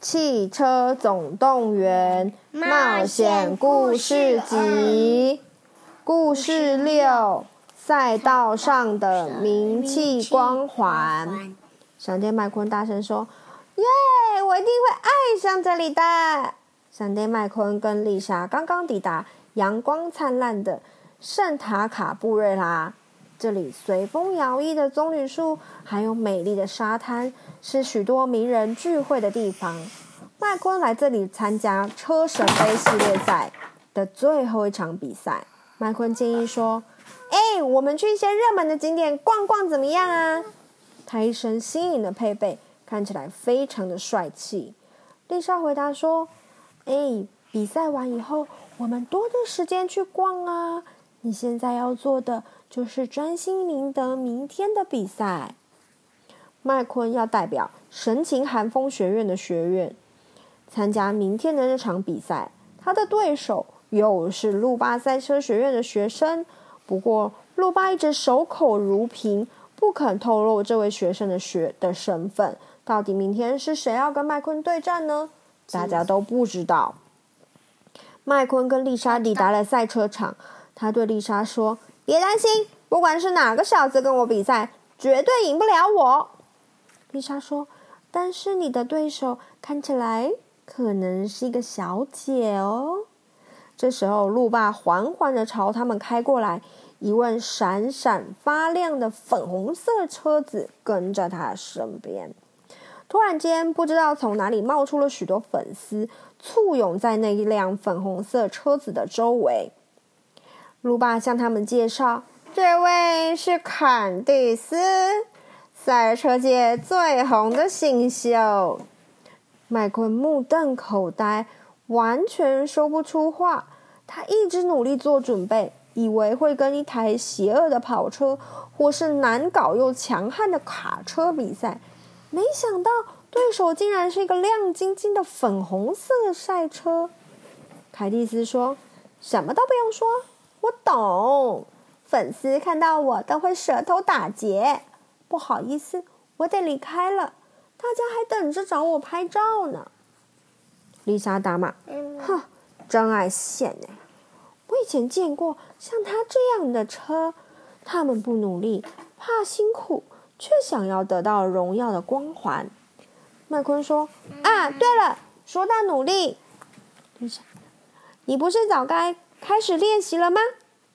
汽车总动员冒险故事集》故事六：赛道上的名气光环。闪电麦昆大声说：“耶！我一定会爱上这里的。”闪电麦昆跟丽莎刚刚抵达阳光灿烂的圣塔卡布瑞拉。这里随风摇曳的棕榈树，还有美丽的沙滩，是许多名人聚会的地方。麦昆来这里参加车神杯系列赛的最后一场比赛。麦昆建议说：“哎，我们去一些热门的景点逛逛，怎么样啊？”他一身新颖的配备，看起来非常的帅气。丽莎回答说：“哎，比赛完以后，我们多的时间去逛啊。你现在要做的……”就是专心赢得明天的比赛。麦昆要代表神情寒风学院的学院参加明天的那场比赛。他的对手又是路霸赛车学院的学生，不过路霸一直守口如瓶，不肯透露这位学生的学的身份。到底明天是谁要跟麦昆对战呢？大家都不知道。麦昆跟丽莎抵达了赛车场，他对丽莎说。别担心，不管是哪个小子跟我比赛，绝对赢不了我。丽莎说：“但是你的对手看起来可能是一个小姐哦。”这时候，路霸缓缓地朝他们开过来，一辆闪闪发亮的粉红色车子跟在他身边。突然间，不知道从哪里冒出了许多粉丝，簇拥在那一辆粉红色车子的周围。路霸向他们介绍：“这位是坎蒂斯，赛车界最红的新秀。”麦昆目瞪口呆，完全说不出话。他一直努力做准备，以为会跟一台邪恶的跑车或是难搞又强悍的卡车比赛，没想到对手竟然是一个亮晶晶的粉红色赛车。凯蒂斯说：“什么都不用说。”我懂，粉丝看到我都会舌头打结。不好意思，我得离开了，大家还等着找我拍照呢。丽莎打骂：“哼，真爱现呢！我以前见过像他这样的车，他们不努力，怕辛苦，却想要得到荣耀的光环。”麦昆说：“啊，对了，说到努力，丽莎，你不是早该……”开始练习了吗？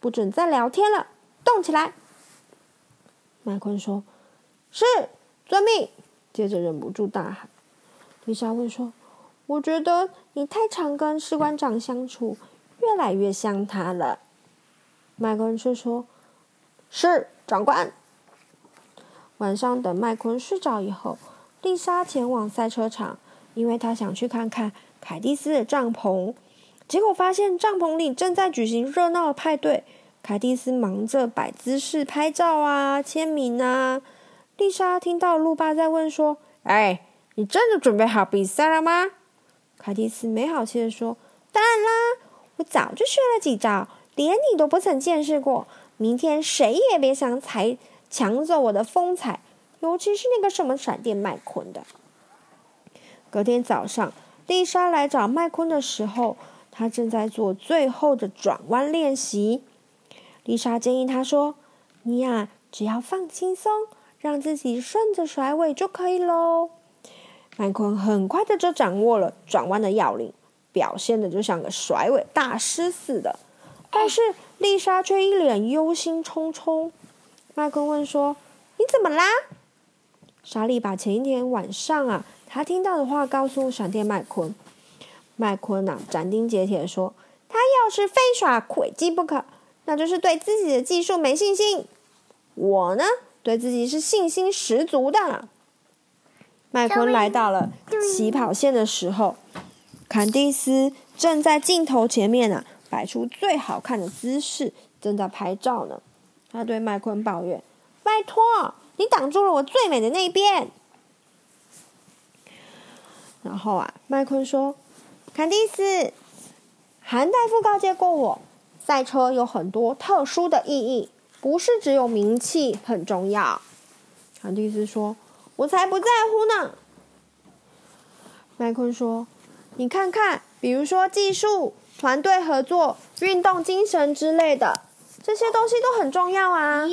不准再聊天了，动起来！麦昆说：“是，遵命。”接着忍不住大喊。丽莎问说：“我觉得你太常跟士官长相处，越来越像他了。”麦昆却说：“是，长官。”晚上等麦昆睡着以后，丽莎前往赛车场，因为她想去看看凯蒂斯的帐篷。结果发现帐篷里正在举行热闹的派对，凯蒂斯忙着摆姿势拍照啊、签名啊。丽莎听到路霸在问说：“哎，你真的准备好比赛了吗？”凯蒂斯没好气地说：“当然啦，我早就学了几招，连你都不曾见识过。明天谁也别想踩抢走我的风采，尤其是那个什么闪电麦昆的。”隔天早上，丽莎来找麦昆的时候。他正在做最后的转弯练习。丽莎建议他说：“你呀，只要放轻松，让自己顺着甩尾就可以喽。”麦昆很快的就掌握了转弯的要领，表现的就像个甩尾大师似的。但是丽莎却一脸忧心忡忡。麦昆问说：“你怎么啦？”莎莉把前一天晚上啊，她听到的话告诉闪电麦昆。麦昆呐，斩钉截铁说：“他要是非耍诡计不可，那就是对自己的技术没信心。我呢，对自己是信心十足的。”麦昆来到了起跑线的时候，坎蒂斯正在镜头前面啊，摆出最好看的姿势，正在拍照呢。他对麦昆抱怨：“拜托，你挡住了我最美的那一边。”然后啊，麦昆说：“坎蒂斯，韩大夫告诫过我，赛车有很多特殊的意义，不是只有名气很重要。”坎蒂斯说：“我才不在乎呢。”麦昆说：“你看看，比如说技术、团队合作、运动精神之类的，这些东西都很重要啊。”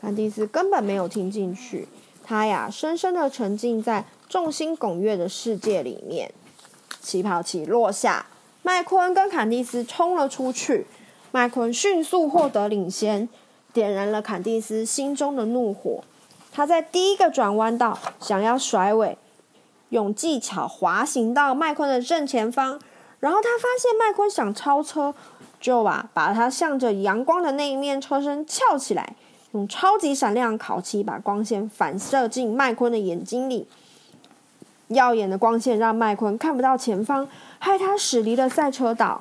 坎蒂斯根本没有听进去，他呀，深深的沉浸在众星拱月的世界里面，起跑器落下，麦昆跟坎蒂斯冲了出去。麦昆迅速获得领先，点燃了坎蒂斯心中的怒火。他在第一个转弯道想要甩尾，用技巧滑行到麦昆的正前方，然后他发现麦昆想超车，就啊把他向着阳光的那一面车身翘起来，用超级闪亮烤漆把光线反射进麦昆的眼睛里。耀眼的光线让麦昆看不到前方，害他驶离了赛车道。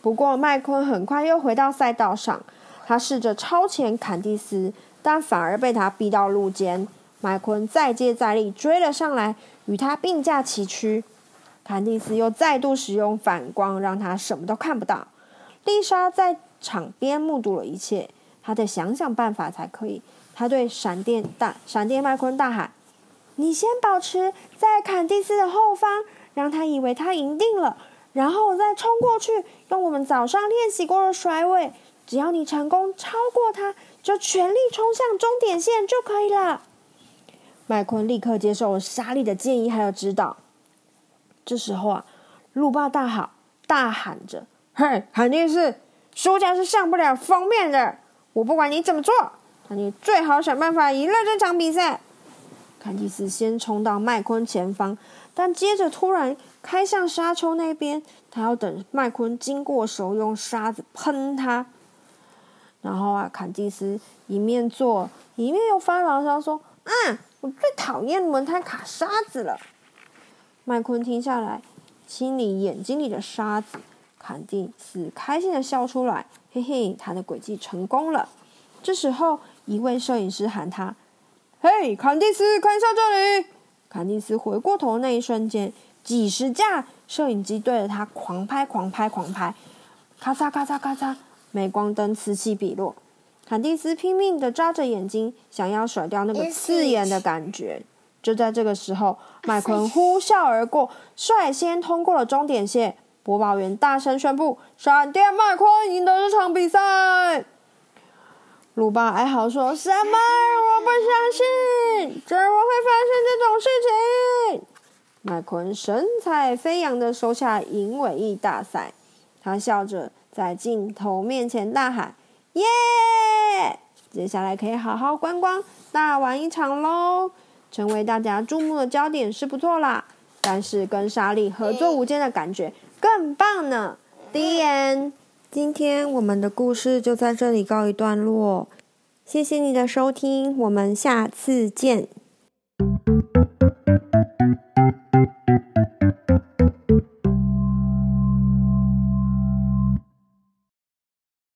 不过麦昆很快又回到赛道上，他试着超前坎蒂斯，但反而被他逼到路肩。麦昆再接再厉追了上来，与他并驾齐驱。坎蒂斯又再度使用反光，让他什么都看不到。丽莎在场边目睹了一切，她得想想办法才可以。她对闪电大闪电麦昆大喊。你先保持在坎蒂斯的后方，让他以为他赢定了，然后再冲过去，用我们早上练习过的甩尾。只要你成功超过他，就全力冲向终点线就可以了。麦昆立刻接受了莎莉的建议还有指导。这时候啊，路霸大喊大喊着：“嘿，坎蒂斯，输家是上不了封面的。我不管你怎么做，你最好想办法赢了这场比赛。”坎蒂斯先冲到麦昆前方，但接着突然开向沙丘那边。他要等麦昆经过时候用沙子喷他。然后啊，坎蒂斯一面做一面又发牢骚说：“啊，我最讨厌轮胎卡沙子了。”麦昆停下来，清理眼睛里的沙子。坎蒂斯开心的笑出来：“嘿嘿，他的诡计成功了。”这时候，一位摄影师喊他。嘿，坎蒂斯，看一下这里！坎蒂斯回过头那一瞬间，几十架摄影机对着他狂拍、狂拍、狂拍，咔嚓、咔嚓、咔嚓，镁光灯此起彼落。坎蒂斯拼命的眨着眼睛，想要甩掉那个刺眼的感觉。就在这个时候，麦昆呼啸而过，率先通过了终点线。播报员大声宣布：“闪电麦昆赢得这场比赛。”鲁巴哀嚎说：“什么？我不相信，怎么会发生这种事情？”麦昆神采飞扬地收下银尾翼大赛，他笑着在镜头面前大喊：“耶！接下来可以好好观光，大玩一场喽！成为大家注目的焦点是不错啦，但是跟莎莉合作无间的感觉更棒呢。” The end。今天我们的故事就在这里告一段落，谢谢你的收听，我们下次见。